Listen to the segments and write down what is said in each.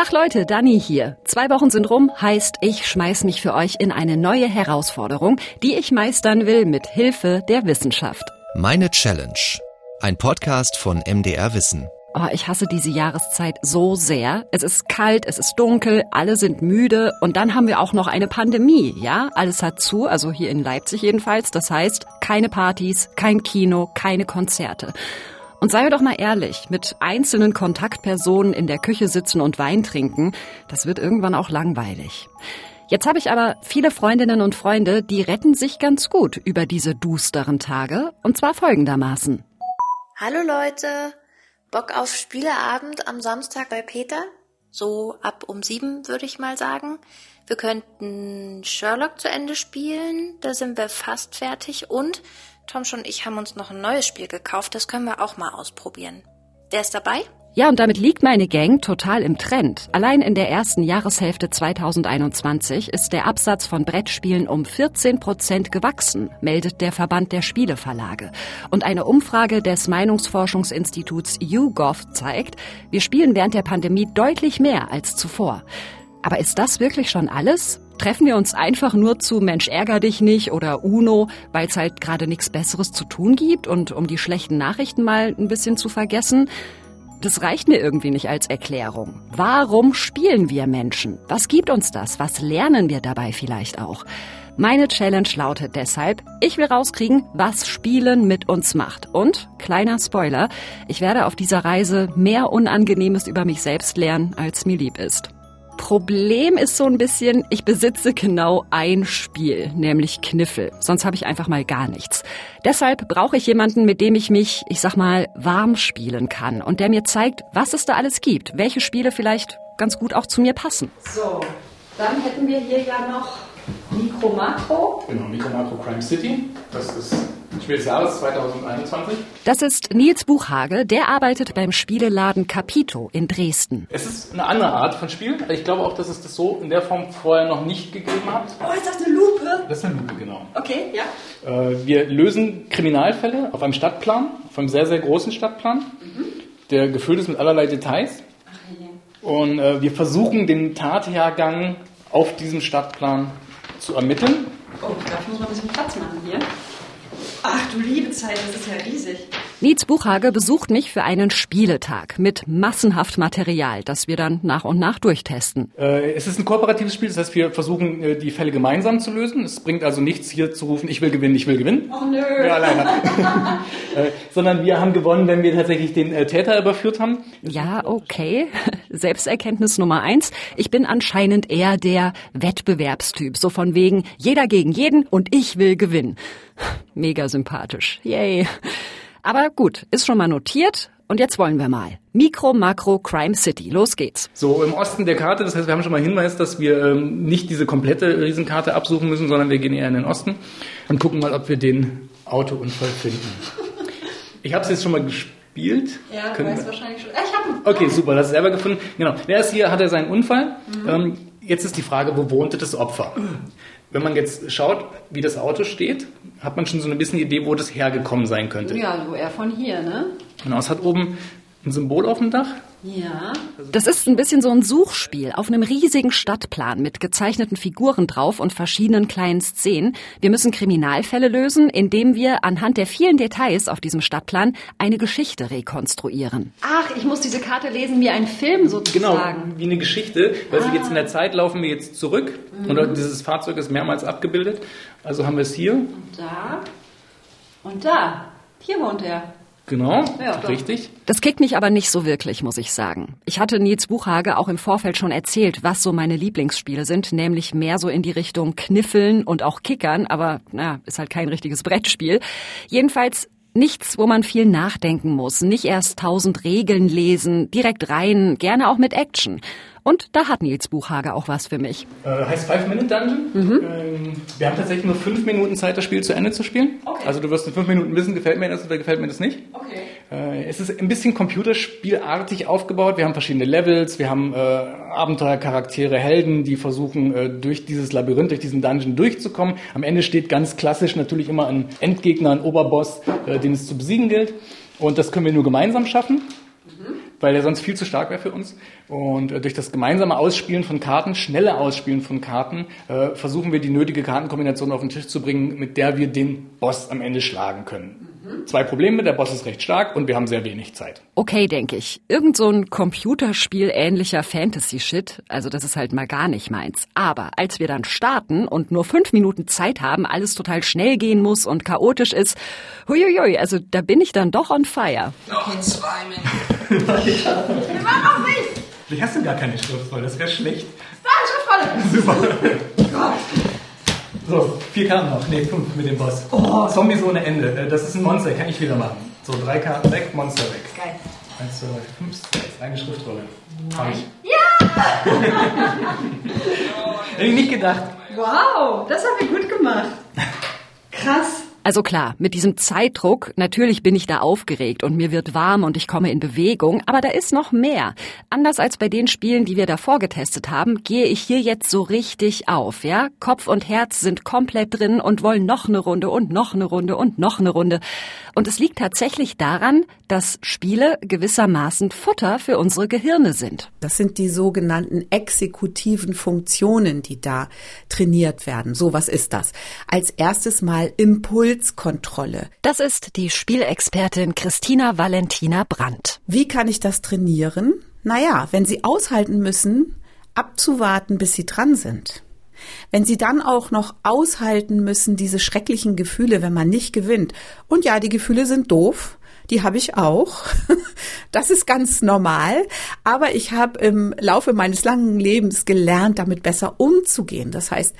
Tag Leute, Dani hier. Zwei Wochen sind rum, heißt, ich schmeiß mich für euch in eine neue Herausforderung, die ich meistern will mit Hilfe der Wissenschaft. Meine Challenge. Ein Podcast von MDR Wissen. Oh, ich hasse diese Jahreszeit so sehr. Es ist kalt, es ist dunkel, alle sind müde und dann haben wir auch noch eine Pandemie, ja? Alles hat zu, also hier in Leipzig jedenfalls. Das heißt, keine Partys, kein Kino, keine Konzerte. Und seien wir doch mal ehrlich, mit einzelnen Kontaktpersonen in der Küche sitzen und Wein trinken, das wird irgendwann auch langweilig. Jetzt habe ich aber viele Freundinnen und Freunde, die retten sich ganz gut über diese dusteren Tage, und zwar folgendermaßen. Hallo Leute, Bock auf Spieleabend am Samstag bei Peter? So ab um sieben würde ich mal sagen. Wir könnten Sherlock zu Ende spielen, da sind wir fast fertig und Tom und ich haben uns noch ein neues Spiel gekauft, das können wir auch mal ausprobieren. Der ist dabei? Ja, und damit liegt meine Gang total im Trend. Allein in der ersten Jahreshälfte 2021 ist der Absatz von Brettspielen um 14 Prozent gewachsen, meldet der Verband der Spieleverlage. Und eine Umfrage des Meinungsforschungsinstituts YouGov zeigt, wir spielen während der Pandemie deutlich mehr als zuvor. Aber ist das wirklich schon alles? Treffen wir uns einfach nur zu Mensch ärger dich nicht oder Uno, weil es halt gerade nichts Besseres zu tun gibt und um die schlechten Nachrichten mal ein bisschen zu vergessen? Das reicht mir irgendwie nicht als Erklärung. Warum spielen wir Menschen? Was gibt uns das? Was lernen wir dabei vielleicht auch? Meine Challenge lautet deshalb, ich will rauskriegen, was Spielen mit uns macht. Und, kleiner Spoiler, ich werde auf dieser Reise mehr Unangenehmes über mich selbst lernen, als mir lieb ist. Problem ist so ein bisschen, ich besitze genau ein Spiel, nämlich Kniffel. Sonst habe ich einfach mal gar nichts. Deshalb brauche ich jemanden, mit dem ich mich, ich sag mal, warm spielen kann und der mir zeigt, was es da alles gibt, welche Spiele vielleicht ganz gut auch zu mir passen. So, dann hätten wir hier ja noch Micro Macro. Genau, Micro Macro Crime City. Das ist Spiel des Jahres 2021. Das ist Nils Buchhage, der arbeitet beim Spieleladen Capito in Dresden. Es ist eine andere Art von Spiel. Ich glaube auch, dass es das so in der Form vorher noch nicht gegeben hat. Oh, ist das eine Lupe? Das ist eine Lupe, genau. Okay, ja. Äh, wir lösen Kriminalfälle auf einem Stadtplan, auf einem sehr, sehr großen Stadtplan, mhm. der gefüllt ist mit allerlei Details. Ach, je. Und äh, wir versuchen den Tathergang auf diesem Stadtplan zu ermitteln. Oh, dafür muss man ein bisschen Platz machen hier. Ach du liebe Zeit, das ist ja riesig. Nietz Buchhage besucht mich für einen Spieletag mit massenhaft Material, das wir dann nach und nach durchtesten. Äh, es ist ein kooperatives Spiel, das heißt, wir versuchen, äh, die Fälle gemeinsam zu lösen. Es bringt also nichts, hier zu rufen, ich will gewinnen, ich will gewinnen. Oh nö. Ja, alleine. äh, sondern wir haben gewonnen, wenn wir tatsächlich den äh, Täter überführt haben. Ja, okay. Selbsterkenntnis Nummer eins. Ich bin anscheinend eher der Wettbewerbstyp. So von wegen, jeder gegen jeden und ich will gewinnen. Mega sympathisch. Yay. Aber gut, ist schon mal notiert. Und jetzt wollen wir mal. Mikro, Makro, Crime City. Los geht's. So, im Osten der Karte, das heißt, wir haben schon mal Hinweis, dass wir ähm, nicht diese komplette Riesenkarte absuchen müssen, sondern wir gehen eher in den Osten und gucken mal, ob wir den Autounfall finden. Ich habe es jetzt schon mal gespielt. Ja, du weißt wahrscheinlich schon. Ich habe Okay, super, das ist selber gefunden. Genau. Der ist hier, hat er seinen Unfall. Mhm. Ähm, jetzt ist die Frage, wo wohnte das Opfer? Wenn man jetzt schaut, wie das Auto steht, hat man schon so ein bisschen Idee, wo das hergekommen sein könnte. Ja, so eher von hier, ne? Genau, es hat oben ein Symbol auf dem Dach. Ja. Das ist ein bisschen so ein Suchspiel auf einem riesigen Stadtplan mit gezeichneten Figuren drauf und verschiedenen kleinen Szenen. Wir müssen Kriminalfälle lösen, indem wir anhand der vielen Details auf diesem Stadtplan eine Geschichte rekonstruieren. Ach, ich muss diese Karte lesen wie ein Film sozusagen. Genau, wie eine Geschichte. Weil ah. jetzt in der Zeit laufen wir jetzt zurück mhm. und dieses Fahrzeug ist mehrmals abgebildet. Also haben wir es hier. Und da. Und da. Hier wohnt er. Genau, ja, richtig. Das kickt mich aber nicht so wirklich, muss ich sagen. Ich hatte Nils Buchhage auch im Vorfeld schon erzählt, was so meine Lieblingsspiele sind, nämlich mehr so in die Richtung Kniffeln und auch Kickern, aber na, ist halt kein richtiges Brettspiel. Jedenfalls Nichts, wo man viel nachdenken muss, nicht erst tausend Regeln lesen, direkt rein, gerne auch mit Action. Und da hat Nils Buchhage auch was für mich. Äh, heißt Five Minute Dungeon. Mhm. Ähm, wir haben tatsächlich nur fünf Minuten Zeit, das Spiel zu Ende zu spielen. Okay. Also du wirst in fünf Minuten wissen, gefällt mir das oder gefällt mir das nicht. Okay. Äh, es ist ein bisschen computerspielartig aufgebaut. Wir haben verschiedene Levels, wir haben äh, Abenteuercharaktere, Helden, die versuchen, äh, durch dieses Labyrinth, durch diesen Dungeon durchzukommen. Am Ende steht ganz klassisch natürlich immer ein Endgegner, ein Oberboss, äh, den es zu besiegen gilt. Und das können wir nur gemeinsam schaffen. Weil der sonst viel zu stark wäre für uns. Und äh, durch das gemeinsame Ausspielen von Karten, schnelle Ausspielen von Karten, äh, versuchen wir die nötige Kartenkombination auf den Tisch zu bringen, mit der wir den Boss am Ende schlagen können. Zwei Probleme, der Boss ist recht stark und wir haben sehr wenig Zeit. Okay, denke ich. Irgend so ein Computerspiel ähnlicher Fantasy-Shit, also das ist halt mal gar nicht meins. Aber als wir dann starten und nur fünf Minuten Zeit haben, alles total schnell gehen muss und chaotisch ist, huiuiui, also da bin ich dann doch on fire. Noch zwei Minuten. Wir machen noch nicht! Vielleicht hast du gar keine Schriftrolle, das wäre schlecht. Da, Schriftrolle! Super. So, vier Karten noch. Nee, fünf mit dem Boss. Oh, Zombies ohne Ende. Äh, Das ist ein Monster, kann ich wieder machen. So, drei Karten weg, Monster weg. Geil. Eins, zwei, fünf, sechs, eine Schriftrolle. Ich. Ja! Hätte ich nicht gedacht. Wow, das haben wir gut gemacht. Krass. Also klar, mit diesem Zeitdruck, natürlich bin ich da aufgeregt und mir wird warm und ich komme in Bewegung, aber da ist noch mehr. Anders als bei den Spielen, die wir davor getestet haben, gehe ich hier jetzt so richtig auf, ja? Kopf und Herz sind komplett drin und wollen noch eine Runde und noch eine Runde und noch eine Runde. Und es liegt tatsächlich daran, dass Spiele gewissermaßen Futter für unsere Gehirne sind. Das sind die sogenannten exekutiven Funktionen, die da trainiert werden. So, was ist das? Als erstes mal Impulskontrolle. Das ist die Spielexpertin Christina Valentina Brandt. Wie kann ich das trainieren? Naja, wenn Sie aushalten müssen, abzuwarten, bis Sie dran sind. Wenn Sie dann auch noch aushalten müssen, diese schrecklichen Gefühle, wenn man nicht gewinnt. Und ja, die Gefühle sind doof. Die habe ich auch. Das ist ganz normal. Aber ich habe im Laufe meines langen Lebens gelernt, damit besser umzugehen. Das heißt,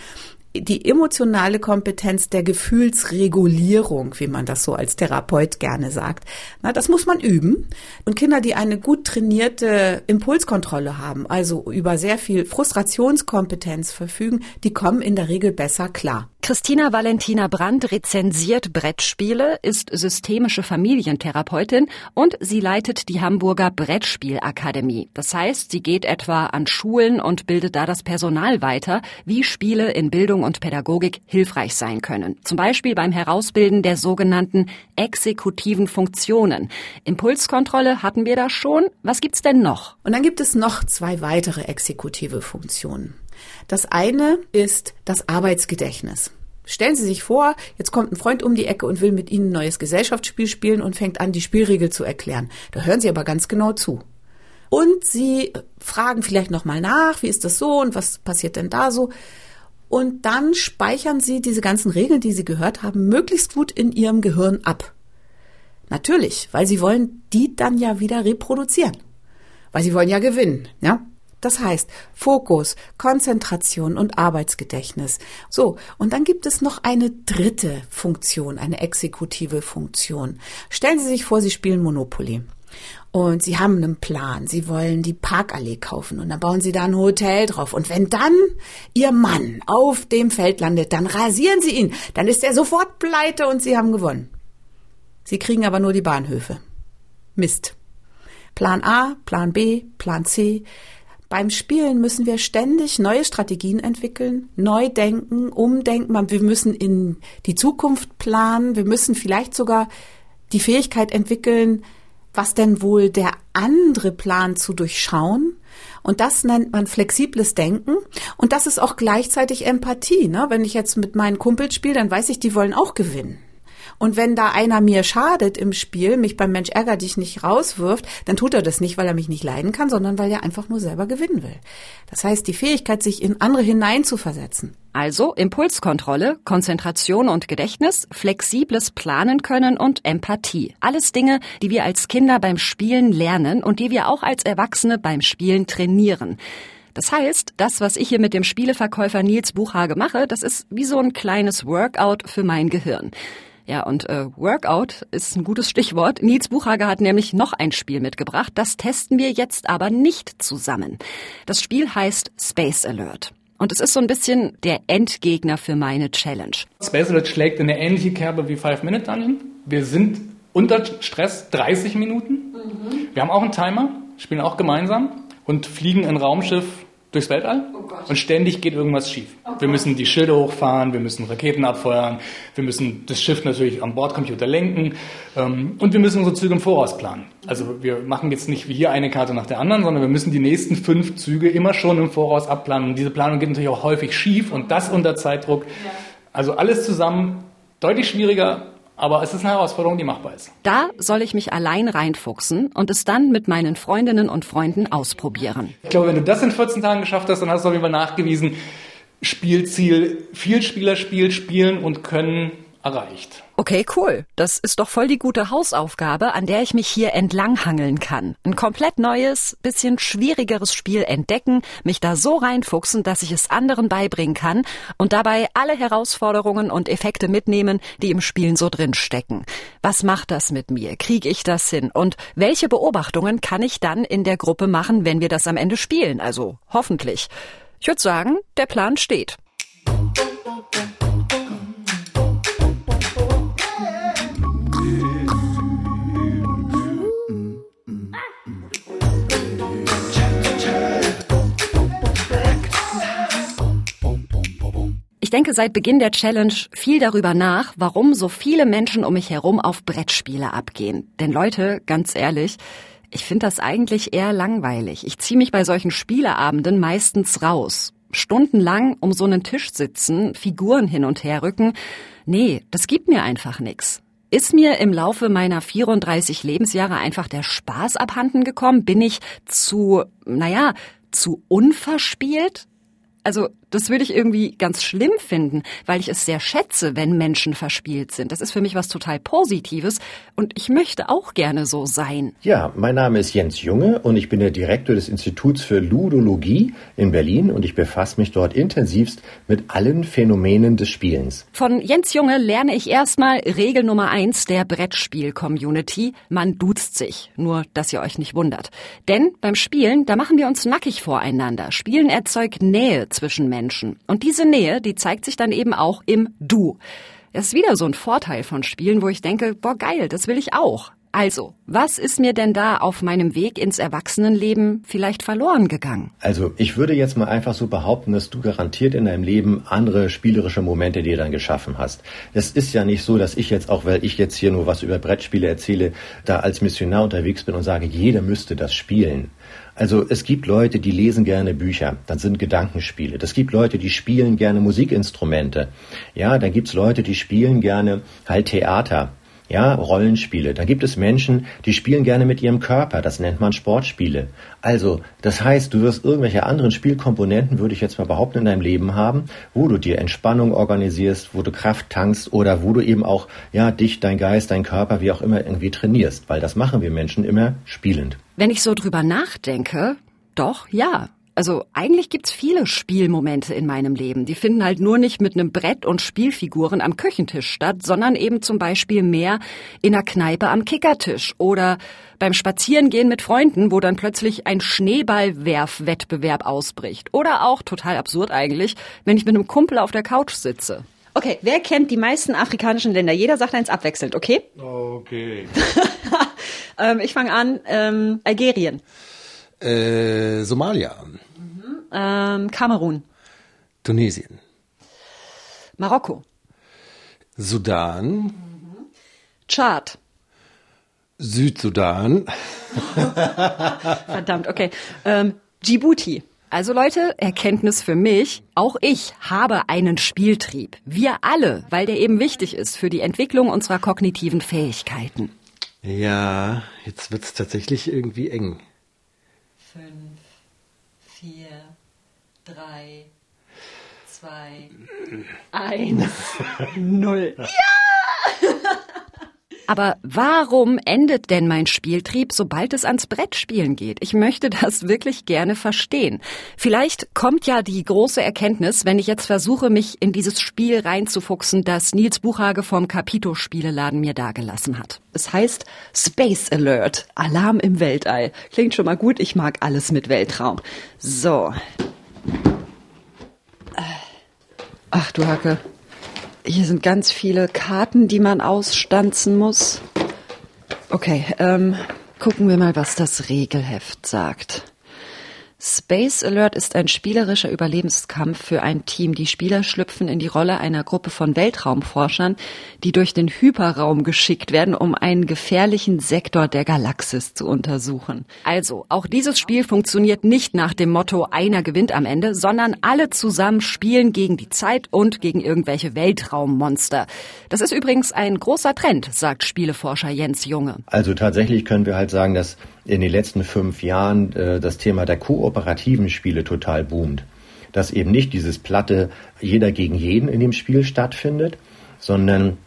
die emotionale Kompetenz der Gefühlsregulierung, wie man das so als Therapeut gerne sagt, na, das muss man üben. Und Kinder, die eine gut trainierte Impulskontrolle haben, also über sehr viel Frustrationskompetenz verfügen, die kommen in der Regel besser klar. Christina Valentina Brandt rezensiert Brettspiele, ist systemische Familientherapeutin und sie leitet die Hamburger Brettspielakademie. Das heißt, sie geht etwa an Schulen und bildet da das Personal weiter, wie Spiele in Bildung und Pädagogik hilfreich sein können. Zum Beispiel beim Herausbilden der sogenannten exekutiven Funktionen. Impulskontrolle hatten wir da schon. Was gibt's denn noch? Und dann gibt es noch zwei weitere exekutive Funktionen. Das eine ist das Arbeitsgedächtnis. Stellen Sie sich vor, jetzt kommt ein Freund um die Ecke und will mit Ihnen ein neues Gesellschaftsspiel spielen und fängt an, die Spielregel zu erklären. Da hören Sie aber ganz genau zu. Und Sie fragen vielleicht nochmal nach, wie ist das so und was passiert denn da so? Und dann speichern Sie diese ganzen Regeln, die Sie gehört haben, möglichst gut in Ihrem Gehirn ab. Natürlich, weil Sie wollen die dann ja wieder reproduzieren. Weil Sie wollen ja gewinnen, ja? Das heißt, Fokus, Konzentration und Arbeitsgedächtnis. So, und dann gibt es noch eine dritte Funktion, eine exekutive Funktion. Stellen Sie sich vor, Sie spielen Monopoly. Und Sie haben einen Plan. Sie wollen die Parkallee kaufen und dann bauen Sie da ein Hotel drauf. Und wenn dann Ihr Mann auf dem Feld landet, dann rasieren Sie ihn. Dann ist er sofort pleite und Sie haben gewonnen. Sie kriegen aber nur die Bahnhöfe. Mist. Plan A, Plan B, Plan C. Beim Spielen müssen wir ständig neue Strategien entwickeln, neu denken, umdenken. Wir müssen in die Zukunft planen. Wir müssen vielleicht sogar die Fähigkeit entwickeln, was denn wohl der andere Plan zu durchschauen. Und das nennt man flexibles Denken. Und das ist auch gleichzeitig Empathie. Ne? Wenn ich jetzt mit meinen Kumpels spiele, dann weiß ich, die wollen auch gewinnen. Und wenn da einer mir schadet im Spiel, mich beim Mensch ärger dich nicht rauswirft, dann tut er das nicht, weil er mich nicht leiden kann, sondern weil er einfach nur selber gewinnen will. Das heißt, die Fähigkeit, sich in andere hineinzuversetzen. Also Impulskontrolle, Konzentration und Gedächtnis, flexibles Planen können und Empathie. Alles Dinge, die wir als Kinder beim Spielen lernen und die wir auch als Erwachsene beim Spielen trainieren. Das heißt, das, was ich hier mit dem Spieleverkäufer Nils Buchhage mache, das ist wie so ein kleines Workout für mein Gehirn. Ja, und äh, Workout ist ein gutes Stichwort. Nils Buchhager hat nämlich noch ein Spiel mitgebracht. Das testen wir jetzt aber nicht zusammen. Das Spiel heißt Space Alert. Und es ist so ein bisschen der Endgegner für meine Challenge. Space Alert schlägt in eine ähnliche Kerbe wie Five Minute Dungeon. Wir sind unter Stress 30 Minuten. Wir haben auch einen Timer, spielen auch gemeinsam und fliegen ein Raumschiff durchs Weltall und ständig geht irgendwas schief. wir müssen die Schilde hochfahren, wir müssen Raketen abfeuern, wir müssen das Schiff natürlich am Bordcomputer lenken ähm, und wir müssen unsere Züge im Voraus planen. Also wir machen jetzt nicht wie hier eine Karte nach der anderen, sondern wir müssen die nächsten fünf Züge immer schon im Voraus abplanen. Und diese Planung geht natürlich auch häufig schief und das unter Zeitdruck. Also alles zusammen deutlich schwieriger aber es ist eine Herausforderung, die machbar ist. Da soll ich mich allein reinfuchsen und es dann mit meinen Freundinnen und Freunden ausprobieren. Ich glaube, wenn du das in 14 Tagen geschafft hast, dann hast du auf jeden Fall nachgewiesen, Spielziel, viel Spielerspiel spielen und können erreicht. Okay, cool. Das ist doch voll die gute Hausaufgabe, an der ich mich hier entlanghangeln kann. Ein komplett neues, bisschen schwierigeres Spiel entdecken, mich da so reinfuchsen, dass ich es anderen beibringen kann und dabei alle Herausforderungen und Effekte mitnehmen, die im Spielen so drin stecken. Was macht das mit mir? Kriege ich das hin? Und welche Beobachtungen kann ich dann in der Gruppe machen, wenn wir das am Ende spielen? Also hoffentlich. Ich würde sagen, der Plan steht. Ich denke seit Beginn der Challenge viel darüber nach, warum so viele Menschen um mich herum auf Brettspiele abgehen. Denn Leute, ganz ehrlich, ich finde das eigentlich eher langweilig. Ich ziehe mich bei solchen Spieleabenden meistens raus. Stundenlang um so einen Tisch sitzen, Figuren hin und her rücken. Nee, das gibt mir einfach nix. Ist mir im Laufe meiner 34 Lebensjahre einfach der Spaß abhanden gekommen? Bin ich zu, naja, zu unverspielt? Also das würde ich irgendwie ganz schlimm finden, weil ich es sehr schätze, wenn Menschen verspielt sind. Das ist für mich was total Positives und ich möchte auch gerne so sein. Ja, mein Name ist Jens Junge und ich bin der Direktor des Instituts für Ludologie in Berlin und ich befasse mich dort intensivst mit allen Phänomenen des Spielens. Von Jens Junge lerne ich erstmal Regel Nummer eins der Brettspiel-Community. Man duzt sich. Nur, dass ihr euch nicht wundert. Denn beim Spielen, da machen wir uns nackig voreinander. Spielen erzeugt Nähe zwischen Menschen. Und diese Nähe, die zeigt sich dann eben auch im Du. Das ist wieder so ein Vorteil von Spielen, wo ich denke, boah, geil, das will ich auch. Also, was ist mir denn da auf meinem Weg ins Erwachsenenleben vielleicht verloren gegangen? Also, ich würde jetzt mal einfach so behaupten, dass du garantiert in deinem Leben andere spielerische Momente dir dann geschaffen hast. Es ist ja nicht so, dass ich jetzt auch, weil ich jetzt hier nur was über Brettspiele erzähle, da als Missionar unterwegs bin und sage, jeder müsste das spielen. Also es gibt Leute, die lesen gerne Bücher, dann sind Gedankenspiele. Es gibt Leute, die spielen gerne Musikinstrumente. Ja, dann gibt's Leute, die spielen gerne halt Theater. Ja, Rollenspiele. Da gibt es Menschen, die spielen gerne mit ihrem Körper. Das nennt man Sportspiele. Also, das heißt, du wirst irgendwelche anderen Spielkomponenten, würde ich jetzt mal behaupten, in deinem Leben haben, wo du dir Entspannung organisierst, wo du Kraft tankst oder wo du eben auch, ja, dich, dein Geist, dein Körper, wie auch immer, irgendwie trainierst. Weil das machen wir Menschen immer spielend. Wenn ich so drüber nachdenke, doch, ja. Also eigentlich gibt's viele Spielmomente in meinem Leben. Die finden halt nur nicht mit einem Brett und Spielfiguren am Küchentisch statt, sondern eben zum Beispiel mehr in einer Kneipe am Kickertisch oder beim Spazierengehen mit Freunden, wo dann plötzlich ein Schneeballwerfwettbewerb ausbricht. Oder auch, total absurd eigentlich, wenn ich mit einem Kumpel auf der Couch sitze. Okay, wer kennt die meisten afrikanischen Länder? Jeder sagt eins abwechselnd, okay? Okay. ähm, ich fange an. Ähm, Algerien. Äh, Somalia. Ähm, Kamerun. Tunesien. Marokko. Sudan. Tschad. Südsudan. Verdammt, okay. Ähm, Djibouti. Also Leute, Erkenntnis für mich, auch ich habe einen Spieltrieb. Wir alle, weil der eben wichtig ist für die Entwicklung unserer kognitiven Fähigkeiten. Ja, jetzt wird's tatsächlich irgendwie eng. Fünf, vier, drei, zwei, Eins, null. Aber warum endet denn mein Spieltrieb, sobald es ans Brettspielen geht? Ich möchte das wirklich gerne verstehen. Vielleicht kommt ja die große Erkenntnis, wenn ich jetzt versuche, mich in dieses Spiel reinzufuchsen, das Nils Buchhage vom Capito Spieleladen mir dagelassen hat. Es heißt Space Alert, Alarm im Weltall. Klingt schon mal gut, ich mag alles mit Weltraum. So. Ach du Hacke. Hier sind ganz viele Karten, die man ausstanzen muss. Okay, ähm, gucken wir mal, was das Regelheft sagt. Space Alert ist ein spielerischer Überlebenskampf für ein Team. Die Spieler schlüpfen in die Rolle einer Gruppe von Weltraumforschern, die durch den Hyperraum geschickt werden, um einen gefährlichen Sektor der Galaxis zu untersuchen. Also, auch dieses Spiel funktioniert nicht nach dem Motto einer gewinnt am Ende, sondern alle zusammen spielen gegen die Zeit und gegen irgendwelche Weltraummonster. Das ist übrigens ein großer Trend, sagt Spieleforscher Jens Junge. Also tatsächlich können wir halt sagen, dass in den letzten fünf Jahren äh, das Thema der kooperativen Spiele total boomt. Dass eben nicht dieses platte jeder gegen jeden in dem Spiel stattfindet, sondern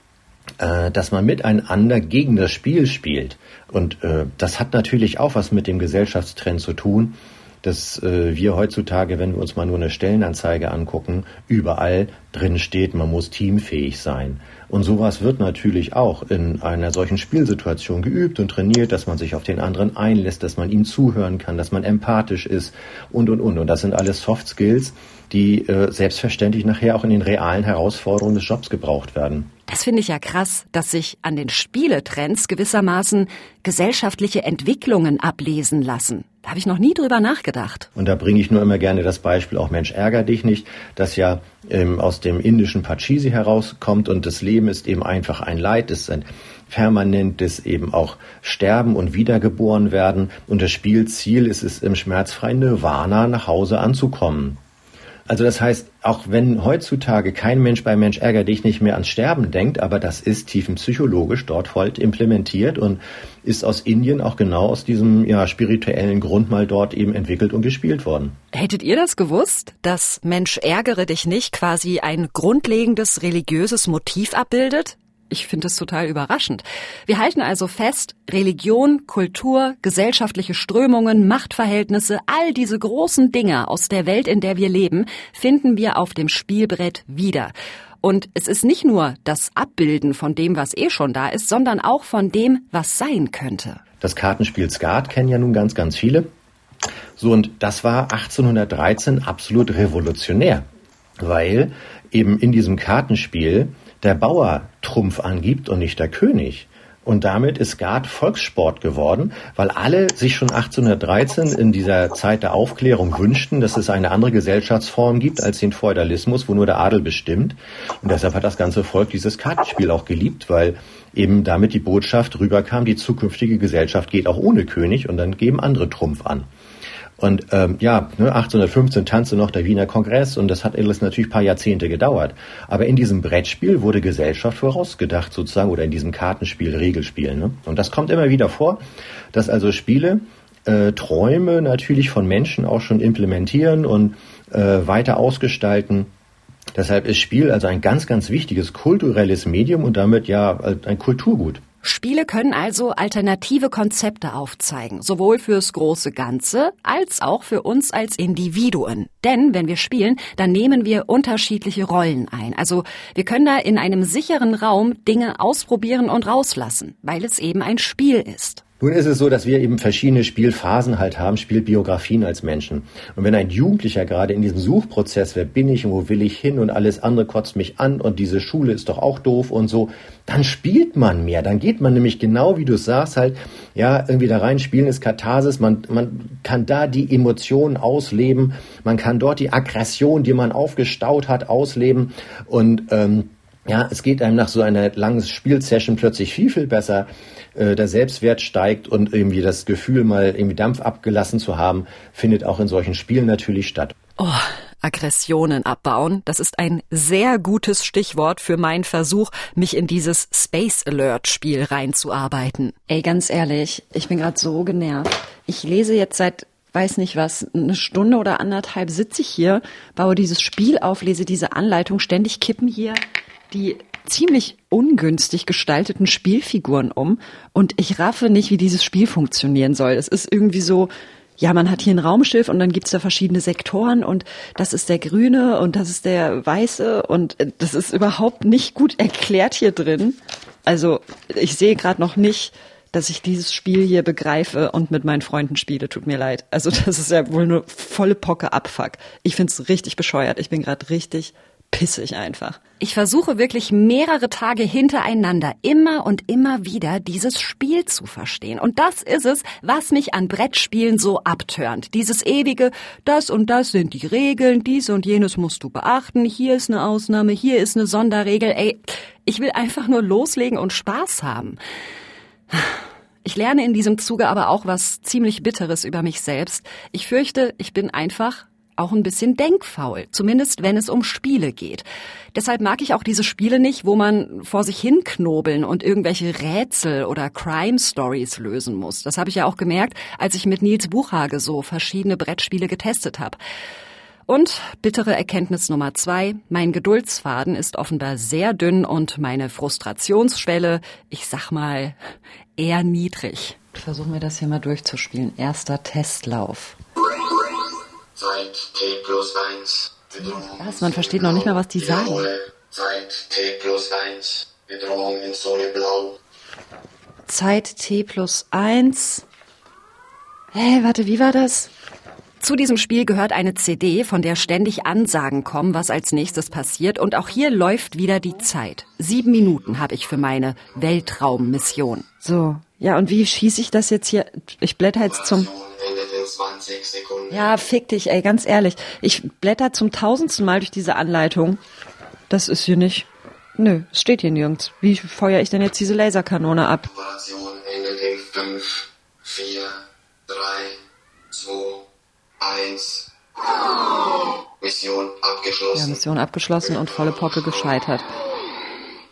äh, dass man miteinander gegen das Spiel spielt. Und äh, das hat natürlich auch was mit dem Gesellschaftstrend zu tun, dass äh, wir heutzutage, wenn wir uns mal nur eine Stellenanzeige angucken, überall drin steht, man muss teamfähig sein. Und sowas wird natürlich auch in einer solchen Spielsituation geübt und trainiert, dass man sich auf den anderen einlässt, dass man ihm zuhören kann, dass man empathisch ist und, und, und. Und das sind alles Soft Skills, die äh, selbstverständlich nachher auch in den realen Herausforderungen des Jobs gebraucht werden. Das finde ich ja krass, dass sich an den Spieletrends gewissermaßen gesellschaftliche Entwicklungen ablesen lassen. Da habe ich noch nie drüber nachgedacht. Und da bringe ich nur immer gerne das Beispiel, auch Mensch, ärger dich nicht, das ja ähm, aus dem indischen Pachisi herauskommt und das Leben ist eben einfach ein Leid, ist ein permanentes eben auch Sterben und Wiedergeboren werden und das Spielziel ist es im schmerzfreien Nirvana nach Hause anzukommen. Also das heißt, auch wenn heutzutage kein Mensch bei Mensch ärger dich nicht mehr ans Sterben denkt, aber das ist tiefenpsychologisch dort voll implementiert und ist aus Indien auch genau aus diesem ja, spirituellen Grund mal dort eben entwickelt und gespielt worden. Hättet ihr das gewusst, dass Mensch ärgere dich nicht quasi ein grundlegendes religiöses Motiv abbildet? Ich finde es total überraschend. Wir halten also fest, Religion, Kultur, gesellschaftliche Strömungen, Machtverhältnisse, all diese großen Dinge aus der Welt, in der wir leben, finden wir auf dem Spielbrett wieder. Und es ist nicht nur das Abbilden von dem, was eh schon da ist, sondern auch von dem, was sein könnte. Das Kartenspiel Skat kennen ja nun ganz, ganz viele. So, und das war 1813 absolut revolutionär, weil eben in diesem Kartenspiel der Bauer Trumpf angibt und nicht der König. Und damit ist Skat Volkssport geworden, weil alle sich schon 1813 in dieser Zeit der Aufklärung wünschten, dass es eine andere Gesellschaftsform gibt als den Feudalismus, wo nur der Adel bestimmt. Und deshalb hat das ganze Volk dieses Kartenspiel auch geliebt, weil eben damit die Botschaft rüberkam, die zukünftige Gesellschaft geht auch ohne König und dann geben andere Trumpf an. Und ähm, ja, ne, 1815 tanzte noch der Wiener Kongress und das hat alles natürlich paar Jahrzehnte gedauert. Aber in diesem Brettspiel wurde Gesellschaft vorausgedacht sozusagen oder in diesem Kartenspiel, Regelspiel. Ne? Und das kommt immer wieder vor, dass also Spiele äh, Träume natürlich von Menschen auch schon implementieren und äh, weiter ausgestalten. Deshalb ist Spiel also ein ganz, ganz wichtiges kulturelles Medium und damit ja ein Kulturgut. Spiele können also alternative Konzepte aufzeigen, sowohl fürs große Ganze als auch für uns als Individuen. Denn wenn wir spielen, dann nehmen wir unterschiedliche Rollen ein. Also wir können da in einem sicheren Raum Dinge ausprobieren und rauslassen, weil es eben ein Spiel ist. Nun ist es so, dass wir eben verschiedene Spielphasen halt haben, Spielbiografien als Menschen. Und wenn ein Jugendlicher gerade in diesem Suchprozess, wer bin ich und wo will ich hin und alles andere kotzt mich an und diese Schule ist doch auch doof und so, dann spielt man mehr. Dann geht man nämlich genau, wie du sagst, halt, ja, irgendwie da rein, spielen ist Katharsis, man, man kann da die Emotionen ausleben, man kann dort die Aggression, die man aufgestaut hat, ausleben und ähm, ja, es geht einem nach so einer langen Spielsession plötzlich viel, viel besser. Äh, der Selbstwert steigt und irgendwie das Gefühl, mal irgendwie Dampf abgelassen zu haben, findet auch in solchen Spielen natürlich statt. Oh, Aggressionen abbauen, das ist ein sehr gutes Stichwort für meinen Versuch, mich in dieses Space Alert Spiel reinzuarbeiten. Ey, ganz ehrlich, ich bin gerade so genervt. Ich lese jetzt seit weiß nicht was, eine Stunde oder anderthalb sitze ich hier, baue dieses Spiel auf, lese diese Anleitung, ständig kippen hier die ziemlich ungünstig gestalteten Spielfiguren um und ich raffe nicht, wie dieses Spiel funktionieren soll. Es ist irgendwie so, ja, man hat hier ein Raumschiff und dann gibt's da verschiedene Sektoren und das ist der grüne und das ist der weiße und das ist überhaupt nicht gut erklärt hier drin. Also ich sehe gerade noch nicht, dass ich dieses Spiel hier begreife und mit meinen Freunden spiele. Tut mir leid. Also das ist ja wohl nur volle Pocke Abfuck. Ich find's richtig bescheuert. Ich bin gerade richtig pissig einfach. Ich versuche wirklich mehrere Tage hintereinander immer und immer wieder dieses Spiel zu verstehen. Und das ist es, was mich an Brettspielen so abtörnt. Dieses ewige, das und das sind die Regeln, dies und jenes musst du beachten, hier ist eine Ausnahme, hier ist eine Sonderregel. Ey, ich will einfach nur loslegen und Spaß haben. Ich lerne in diesem Zuge aber auch was ziemlich Bitteres über mich selbst. Ich fürchte, ich bin einfach auch ein bisschen denkfaul, zumindest wenn es um Spiele geht. Deshalb mag ich auch diese Spiele nicht, wo man vor sich hinknobeln und irgendwelche Rätsel oder Crime Stories lösen muss. Das habe ich ja auch gemerkt, als ich mit Nils Buchhage so verschiedene Brettspiele getestet habe. Und bittere Erkenntnis Nummer zwei, mein Geduldsfaden ist offenbar sehr dünn und meine Frustrationsschwelle, ich sag mal, eher niedrig. Versuchen wir das hier mal durchzuspielen. Erster Testlauf. Zeit T plus 1. Was? Man versteht noch nicht mal, was die sagen. Zeit T plus 1. Bedrohung in Zone Blau. Zeit T plus 1. Hä, hey, warte, wie war das? Zu diesem Spiel gehört eine CD, von der ständig Ansagen kommen, was als nächstes passiert. Und auch hier läuft wieder die Zeit. Sieben Minuten habe ich für meine Weltraummission. So, ja, und wie schieße ich das jetzt hier? Ich blätter jetzt zum... Ja, fick dich, ey, ganz ehrlich. Ich blätter zum tausendsten Mal durch diese Anleitung. Das ist hier nicht. Nö, es steht hier nirgends. Wie feuere ich denn jetzt diese Laserkanone ab? Operation endet in 5, 4, 3, 2, 1. Mission abgeschlossen. Ja, Mission abgeschlossen und volle Poppe gescheitert.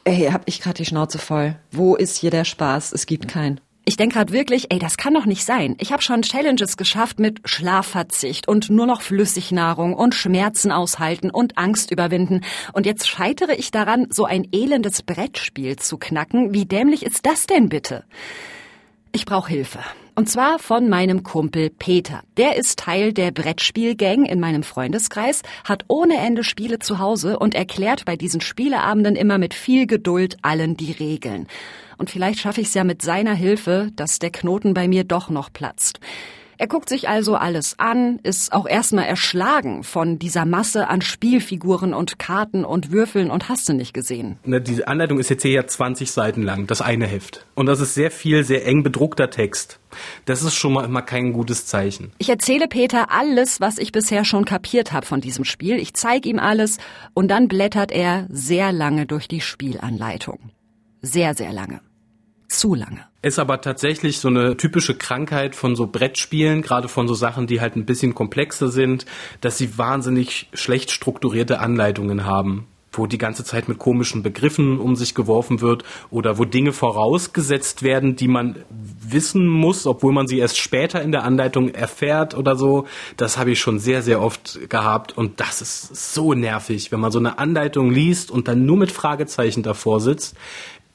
Ey, hab ich gerade die Schnauze voll. Wo ist hier der Spaß? Es gibt keinen. Ich denke gerade wirklich, ey, das kann doch nicht sein. Ich habe schon Challenges geschafft mit Schlafverzicht und nur noch Flüssignahrung und Schmerzen aushalten und Angst überwinden. Und jetzt scheitere ich daran, so ein elendes Brettspiel zu knacken. Wie dämlich ist das denn bitte? Ich brauche Hilfe. Und zwar von meinem Kumpel Peter. Der ist Teil der Brettspielgang in meinem Freundeskreis, hat ohne Ende Spiele zu Hause und erklärt bei diesen Spieleabenden immer mit viel Geduld allen die Regeln. Und vielleicht schaffe ich es ja mit seiner Hilfe, dass der Knoten bei mir doch noch platzt. Er guckt sich also alles an, ist auch erstmal erschlagen von dieser Masse an Spielfiguren und Karten und Würfeln und hast du nicht gesehen. Ne, die Anleitung ist jetzt hier ja 20 Seiten lang, das eine Heft. Und das ist sehr viel, sehr eng bedruckter Text. Das ist schon mal immer kein gutes Zeichen. Ich erzähle Peter alles, was ich bisher schon kapiert habe von diesem Spiel. Ich zeige ihm alles und dann blättert er sehr lange durch die Spielanleitung. Sehr, sehr lange. Zu lange. Ist aber tatsächlich so eine typische Krankheit von so Brettspielen, gerade von so Sachen, die halt ein bisschen komplexer sind, dass sie wahnsinnig schlecht strukturierte Anleitungen haben wo die ganze Zeit mit komischen Begriffen um sich geworfen wird oder wo Dinge vorausgesetzt werden, die man wissen muss, obwohl man sie erst später in der Anleitung erfährt oder so. Das habe ich schon sehr, sehr oft gehabt und das ist so nervig, wenn man so eine Anleitung liest und dann nur mit Fragezeichen davor sitzt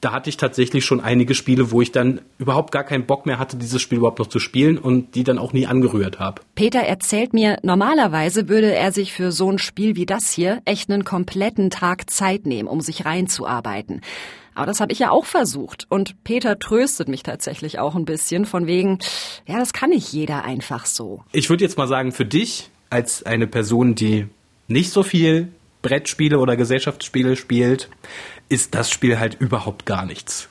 da hatte ich tatsächlich schon einige Spiele, wo ich dann überhaupt gar keinen Bock mehr hatte, dieses Spiel überhaupt noch zu spielen und die dann auch nie angerührt habe. Peter erzählt mir, normalerweise würde er sich für so ein Spiel wie das hier echt einen kompletten Tag Zeit nehmen, um sich reinzuarbeiten. Aber das habe ich ja auch versucht. Und Peter tröstet mich tatsächlich auch ein bisschen von wegen, ja, das kann nicht jeder einfach so. Ich würde jetzt mal sagen, für dich als eine Person, die nicht so viel Brettspiele oder Gesellschaftsspiele spielt, ist das Spiel halt überhaupt gar nichts.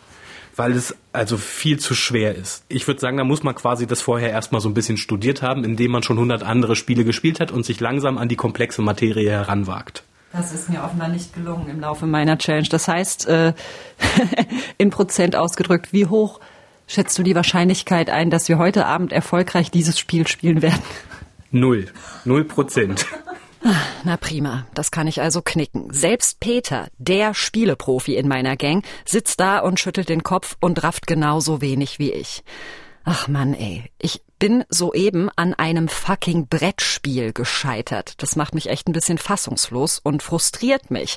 Weil es also viel zu schwer ist. Ich würde sagen, da muss man quasi das vorher erstmal so ein bisschen studiert haben, indem man schon 100 andere Spiele gespielt hat und sich langsam an die komplexe Materie heranwagt. Das ist mir offenbar nicht gelungen im Laufe meiner Challenge. Das heißt, äh, in Prozent ausgedrückt, wie hoch schätzt du die Wahrscheinlichkeit ein, dass wir heute Abend erfolgreich dieses Spiel spielen werden? Null. Null Prozent. Na prima, das kann ich also knicken. Selbst Peter, der Spieleprofi in meiner Gang, sitzt da und schüttelt den Kopf und rafft genauso wenig wie ich. Ach Mann, ey, ich bin soeben an einem fucking Brettspiel gescheitert. Das macht mich echt ein bisschen fassungslos und frustriert mich.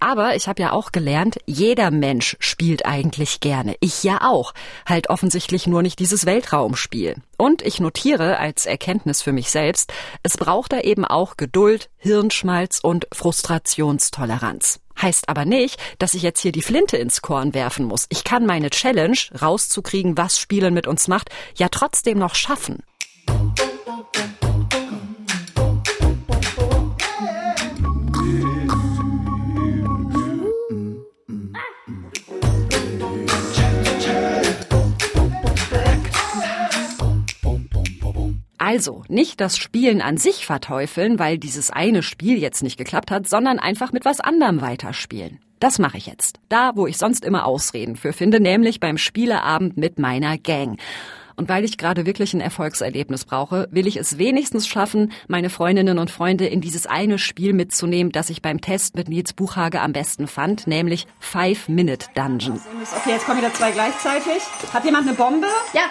Aber ich habe ja auch gelernt, jeder Mensch spielt eigentlich gerne. Ich ja auch. Halt offensichtlich nur nicht dieses Weltraumspiel. Und ich notiere als Erkenntnis für mich selbst, es braucht da eben auch Geduld, Hirnschmalz und Frustrationstoleranz. Heißt aber nicht, dass ich jetzt hier die Flinte ins Korn werfen muss. Ich kann meine Challenge, rauszukriegen, was Spielen mit uns macht, ja trotzdem noch schaffen. Also nicht das Spielen an sich verteufeln, weil dieses eine Spiel jetzt nicht geklappt hat, sondern einfach mit was anderem weiterspielen. Das mache ich jetzt. Da, wo ich sonst immer Ausreden für finde, nämlich beim Spieleabend mit meiner Gang. Und weil ich gerade wirklich ein Erfolgserlebnis brauche, will ich es wenigstens schaffen, meine Freundinnen und Freunde in dieses eine Spiel mitzunehmen, das ich beim Test mit Nils Buchhage am besten fand, nämlich Five Minute Dungeon. Okay, jetzt kommen wieder zwei gleichzeitig. Hat jemand eine Bombe? Ja.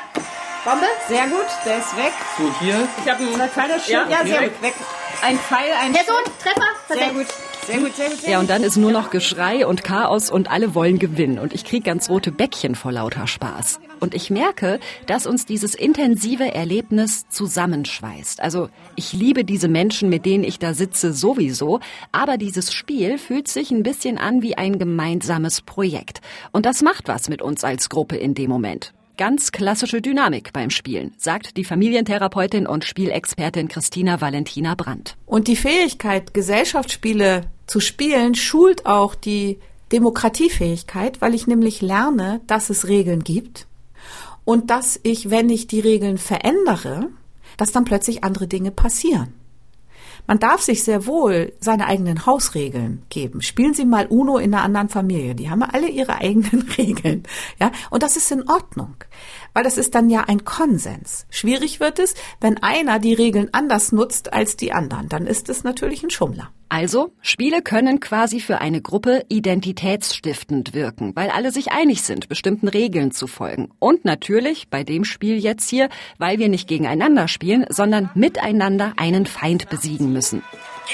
Bombe? Sehr gut, der ist weg. So, hier. Ich habe einen Pfeil, ja, ja, sehr gut, weg. Ein Pfeil, ein Person, Treffer, Sehr gut. Sehr gut, sehr gut, sehr Ja, und dann ist nur noch Geschrei und Chaos und alle wollen gewinnen. Und ich krieg ganz rote Bäckchen vor lauter Spaß. Und ich merke, dass uns dieses intensive Erlebnis zusammenschweißt. Also ich liebe diese Menschen, mit denen ich da sitze, sowieso. Aber dieses Spiel fühlt sich ein bisschen an wie ein gemeinsames Projekt. Und das macht was mit uns als Gruppe in dem Moment. Ganz klassische Dynamik beim Spielen, sagt die Familientherapeutin und Spielexpertin Christina Valentina Brandt. Und die Fähigkeit, Gesellschaftsspiele zu spielen, schult auch die Demokratiefähigkeit, weil ich nämlich lerne, dass es Regeln gibt und dass ich, wenn ich die Regeln verändere, dass dann plötzlich andere Dinge passieren. Man darf sich sehr wohl seine eigenen Hausregeln geben. Spielen Sie mal Uno in einer anderen Familie. Die haben alle ihre eigenen Regeln. Ja, und das ist in Ordnung. Weil das ist dann ja ein Konsens. Schwierig wird es, wenn einer die Regeln anders nutzt als die anderen. Dann ist es natürlich ein Schummler. Also, Spiele können quasi für eine Gruppe identitätsstiftend wirken, weil alle sich einig sind, bestimmten Regeln zu folgen. Und natürlich bei dem Spiel jetzt hier, weil wir nicht gegeneinander spielen, sondern miteinander einen Feind besiegen müssen.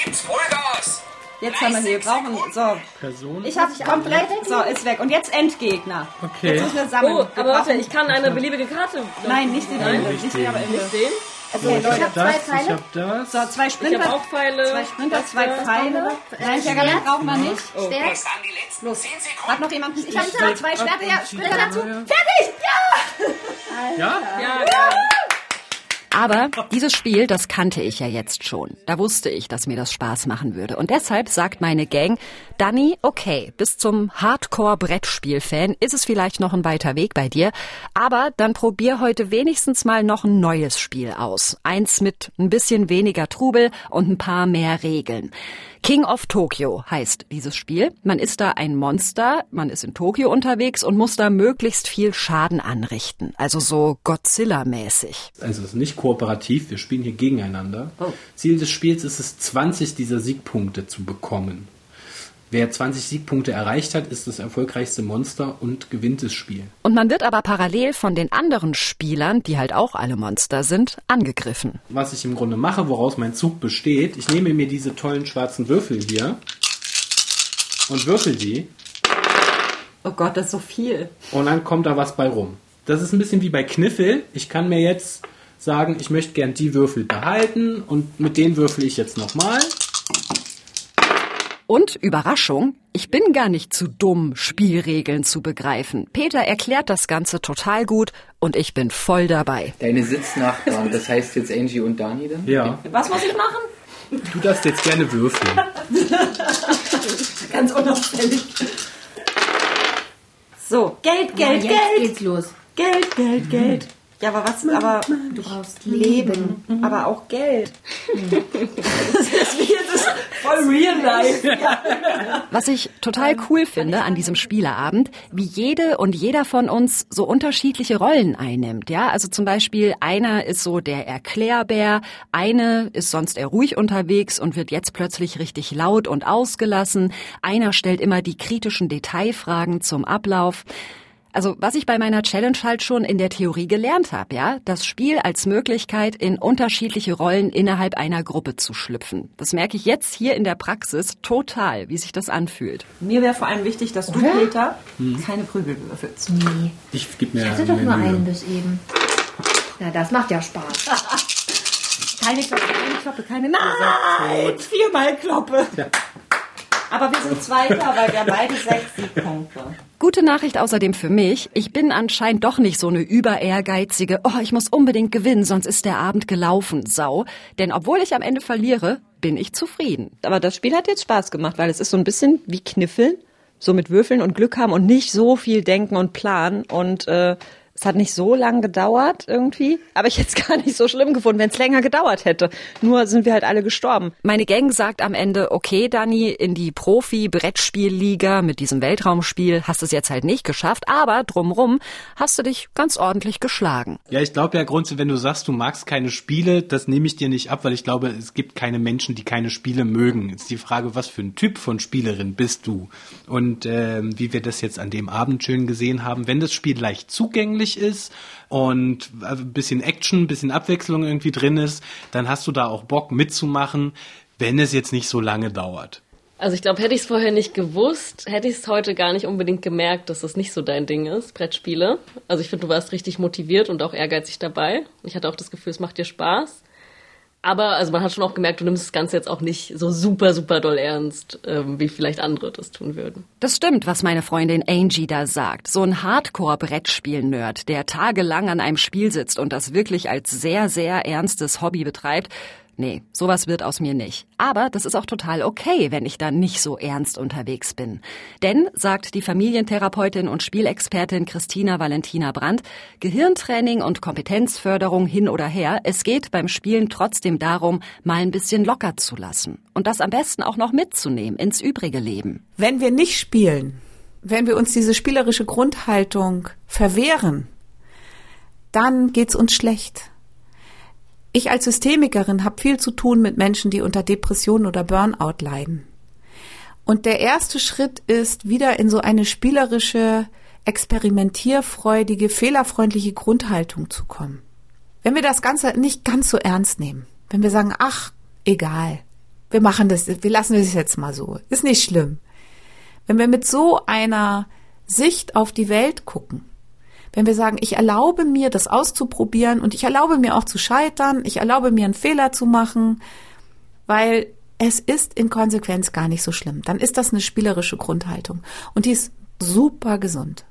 Gibt's Vollgas! Jetzt haben wir hier, wir brauchen, so. Person. Ich habe komplett, so, ist weg. Und jetzt Endgegner. Okay. Jetzt müssen wir sammeln. Oh, aber warte, ich kann eine beliebige Karte. Nein, nicht den Ende. Nicht den, aber Nicht den? Okay, ich ich habe zwei das, ich Pfeile. hab das. So, zwei Ich Sprinter. habe auch Pfeile. Zwei Sprinter, zwei Pfeile. Nein, Pergament brauchen wir nicht. Die letzten Los. 10 Sekunden. Hat noch jemand? Ich habe steig zwei Schwerter, ja, Sprinter dazu. Fertig! Ja! Ja? Ja, ja. Aber dieses Spiel, das kannte ich ja jetzt schon. Da wusste ich, dass mir das Spaß machen würde. Und deshalb sagt meine Gang, Danny, okay, bis zum Hardcore-Brettspiel-Fan ist es vielleicht noch ein weiter Weg bei dir. Aber dann probier heute wenigstens mal noch ein neues Spiel aus. Eins mit ein bisschen weniger Trubel und ein paar mehr Regeln. King of Tokyo heißt dieses Spiel. Man ist da ein Monster, man ist in Tokio unterwegs und muss da möglichst viel Schaden anrichten. Also so Godzilla-mäßig. Also es ist nicht kooperativ, wir spielen hier gegeneinander. Ziel des Spiels ist es, 20 dieser Siegpunkte zu bekommen. Wer 20 Siegpunkte erreicht hat, ist das erfolgreichste Monster und gewinnt das Spiel. Und man wird aber parallel von den anderen Spielern, die halt auch alle Monster sind, angegriffen. Was ich im Grunde mache, woraus mein Zug besteht, ich nehme mir diese tollen schwarzen Würfel hier und würfel die Oh Gott, das ist so viel. und dann kommt da was bei rum. Das ist ein bisschen wie bei Kniffel. Ich kann mir jetzt sagen, ich möchte gern die Würfel behalten und mit denen würfel ich jetzt nochmal. Und Überraschung, ich bin gar nicht zu dumm, Spielregeln zu begreifen. Peter erklärt das Ganze total gut und ich bin voll dabei. Deine Sitznachbarn, das heißt jetzt Angie und Dani dann? Ja. Was muss ich machen? Du darfst jetzt gerne würfeln. Ganz unauffällig. So, Geld, Geld, jetzt Geld. geht's los. Geld, Geld, Geld. Ja, aber was, aber Du brauchst Leben. aber auch Geld. das ist wie das ist voll real life. Was ich total cool finde an diesem Spieleabend, wie jede und jeder von uns so unterschiedliche Rollen einnimmt. Ja, also zum Beispiel einer ist so der Erklärbär, eine ist sonst eher ruhig unterwegs und wird jetzt plötzlich richtig laut und ausgelassen. Einer stellt immer die kritischen Detailfragen zum Ablauf. Also was ich bei meiner Challenge halt schon in der Theorie gelernt habe, ja, das Spiel als Möglichkeit, in unterschiedliche Rollen innerhalb einer Gruppe zu schlüpfen. Das merke ich jetzt hier in der Praxis total, wie sich das anfühlt. Mir wäre vor allem wichtig, dass du, Oder? Peter, Hm. keine Prügel würfelst. Nee. Ich geb mir Ich hatte doch nur einen bis eben. Na, das macht ja Spaß. Keine Kloppe, keine Kloppe, keine... Nein! Viermal Kloppe. Aber wir sind Zweiter, weil wir haben beide sechs Siegpunkte. Gute Nachricht außerdem für mich, ich bin anscheinend doch nicht so eine über ehrgeizige, oh, ich muss unbedingt gewinnen, sonst ist der Abend gelaufen, Sau. Denn obwohl ich am Ende verliere, bin ich zufrieden. Aber das Spiel hat jetzt Spaß gemacht, weil es ist so ein bisschen wie Kniffeln, so mit Würfeln und Glück haben und nicht so viel denken und planen und äh, Es hat nicht so lang gedauert irgendwie, aber ich hätte es gar nicht so schlimm gefunden, wenn es länger gedauert hätte. Nur sind wir halt alle gestorben. Meine Gang sagt am Ende, okay, Dani, in die Profi-Brettspielliga mit diesem Weltraumspiel hast du es jetzt halt nicht geschafft, aber drumrum hast du dich ganz ordentlich geschlagen. Ja, ich glaube ja grundsätzlich, wenn du sagst, du magst keine Spiele, das nehme ich dir nicht ab, weil ich glaube, es gibt keine Menschen, die keine Spiele mögen. Jetzt ist die Frage, was für ein Typ von Spielerin bist du? Und äh, wie wir das jetzt an dem Abend schön gesehen haben, wenn das Spiel leicht zugänglich ist und ein bisschen Action, ein bisschen Abwechslung irgendwie drin ist, dann hast du da auch Bock mitzumachen, wenn es jetzt nicht so lange dauert. Also ich glaube, hätte ich es vorher nicht gewusst, hätte ich es heute gar nicht unbedingt gemerkt, dass das nicht so dein Ding ist, Brettspiele. Also ich finde, du warst richtig motiviert und auch ehrgeizig dabei. Ich hatte auch das Gefühl, es macht dir Spaß. Aber also man hat schon auch gemerkt, du nimmst das Ganze jetzt auch nicht so super, super doll ernst, ähm, wie vielleicht andere das tun würden. Das stimmt, was meine Freundin Angie da sagt. So ein Hardcore-Brettspiel-Nerd, der tagelang an einem Spiel sitzt und das wirklich als sehr, sehr ernstes Hobby betreibt, Nee, sowas wird aus mir nicht. Aber das ist auch total okay, wenn ich da nicht so ernst unterwegs bin. Denn, sagt die Familientherapeutin und Spielexpertin Christina Valentina Brandt, Gehirntraining und Kompetenzförderung hin oder her, es geht beim Spielen trotzdem darum, mal ein bisschen locker zu lassen. Und das am besten auch noch mitzunehmen ins übrige Leben. Wenn wir nicht spielen, wenn wir uns diese spielerische Grundhaltung verwehren, dann geht's uns schlecht. Ich als Systemikerin habe viel zu tun mit Menschen, die unter Depressionen oder Burnout leiden. Und der erste Schritt ist, wieder in so eine spielerische, experimentierfreudige, fehlerfreundliche Grundhaltung zu kommen. Wenn wir das Ganze nicht ganz so ernst nehmen, wenn wir sagen, ach, egal, wir machen das, wir lassen es jetzt mal so, ist nicht schlimm. Wenn wir mit so einer Sicht auf die Welt gucken, wenn wir sagen, ich erlaube mir, das auszuprobieren und ich erlaube mir auch zu scheitern, ich erlaube mir einen Fehler zu machen, weil es ist in Konsequenz gar nicht so schlimm. Dann ist das eine spielerische Grundhaltung und die ist super gesund.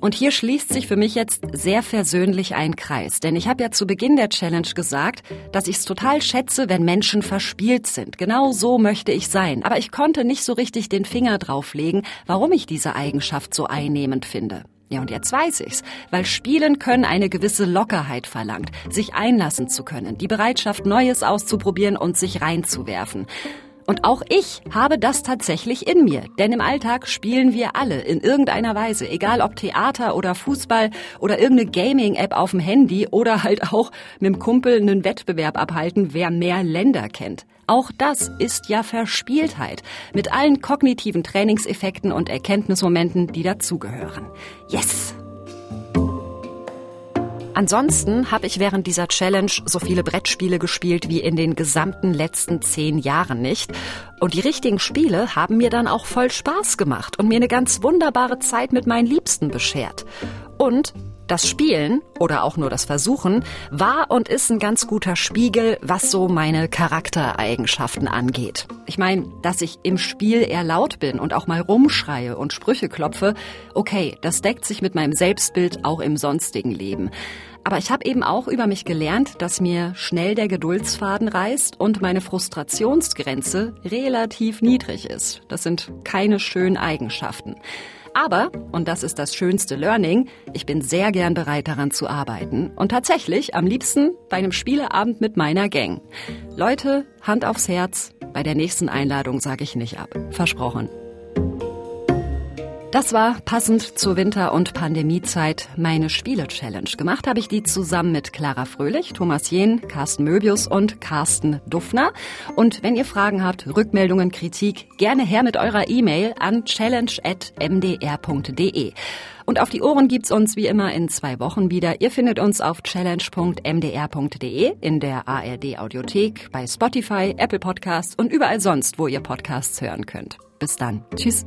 Und hier schließt sich für mich jetzt sehr versöhnlich ein Kreis, denn ich habe ja zu Beginn der Challenge gesagt, dass ich es total schätze, wenn Menschen verspielt sind. Genau so möchte ich sein, aber ich konnte nicht so richtig den Finger drauflegen, warum ich diese Eigenschaft so einnehmend finde. Ja, und jetzt weiß ich's, weil Spielen können eine gewisse Lockerheit verlangt, sich einlassen zu können, die Bereitschaft, Neues auszuprobieren und sich reinzuwerfen. Und auch ich habe das tatsächlich in mir, denn im Alltag spielen wir alle in irgendeiner Weise, egal ob Theater oder Fußball oder irgendeine Gaming-App auf dem Handy oder halt auch mit dem Kumpel einen Wettbewerb abhalten, wer mehr Länder kennt. Auch das ist ja Verspieltheit mit allen kognitiven Trainingseffekten und Erkenntnismomenten, die dazugehören. Yes! Ansonsten habe ich während dieser Challenge so viele Brettspiele gespielt wie in den gesamten letzten zehn Jahren nicht. Und die richtigen Spiele haben mir dann auch voll Spaß gemacht und mir eine ganz wunderbare Zeit mit meinen Liebsten beschert. Und das Spielen oder auch nur das Versuchen war und ist ein ganz guter Spiegel, was so meine Charaktereigenschaften angeht. Ich meine, dass ich im Spiel eher laut bin und auch mal rumschreie und Sprüche klopfe, okay, das deckt sich mit meinem Selbstbild auch im sonstigen Leben. Aber ich habe eben auch über mich gelernt, dass mir schnell der Geduldsfaden reißt und meine Frustrationsgrenze relativ niedrig ist. Das sind keine schönen Eigenschaften. Aber, und das ist das schönste Learning, ich bin sehr gern bereit daran zu arbeiten. Und tatsächlich am liebsten bei einem Spieleabend mit meiner Gang. Leute, Hand aufs Herz, bei der nächsten Einladung sage ich nicht ab. Versprochen. Das war passend zur Winter- und Pandemiezeit meine Spiele-Challenge. Gemacht habe ich die zusammen mit Clara Fröhlich, Thomas Jehn, Carsten Möbius und Carsten Duffner. Und wenn ihr Fragen habt, Rückmeldungen, Kritik, gerne her mit eurer E-Mail an challenge.mdr.de. Und auf die Ohren gibt's uns wie immer in zwei Wochen wieder. Ihr findet uns auf challenge.mdr.de, in der ARD Audiothek, bei Spotify, Apple Podcasts und überall sonst, wo ihr Podcasts hören könnt. Bis dann. Tschüss.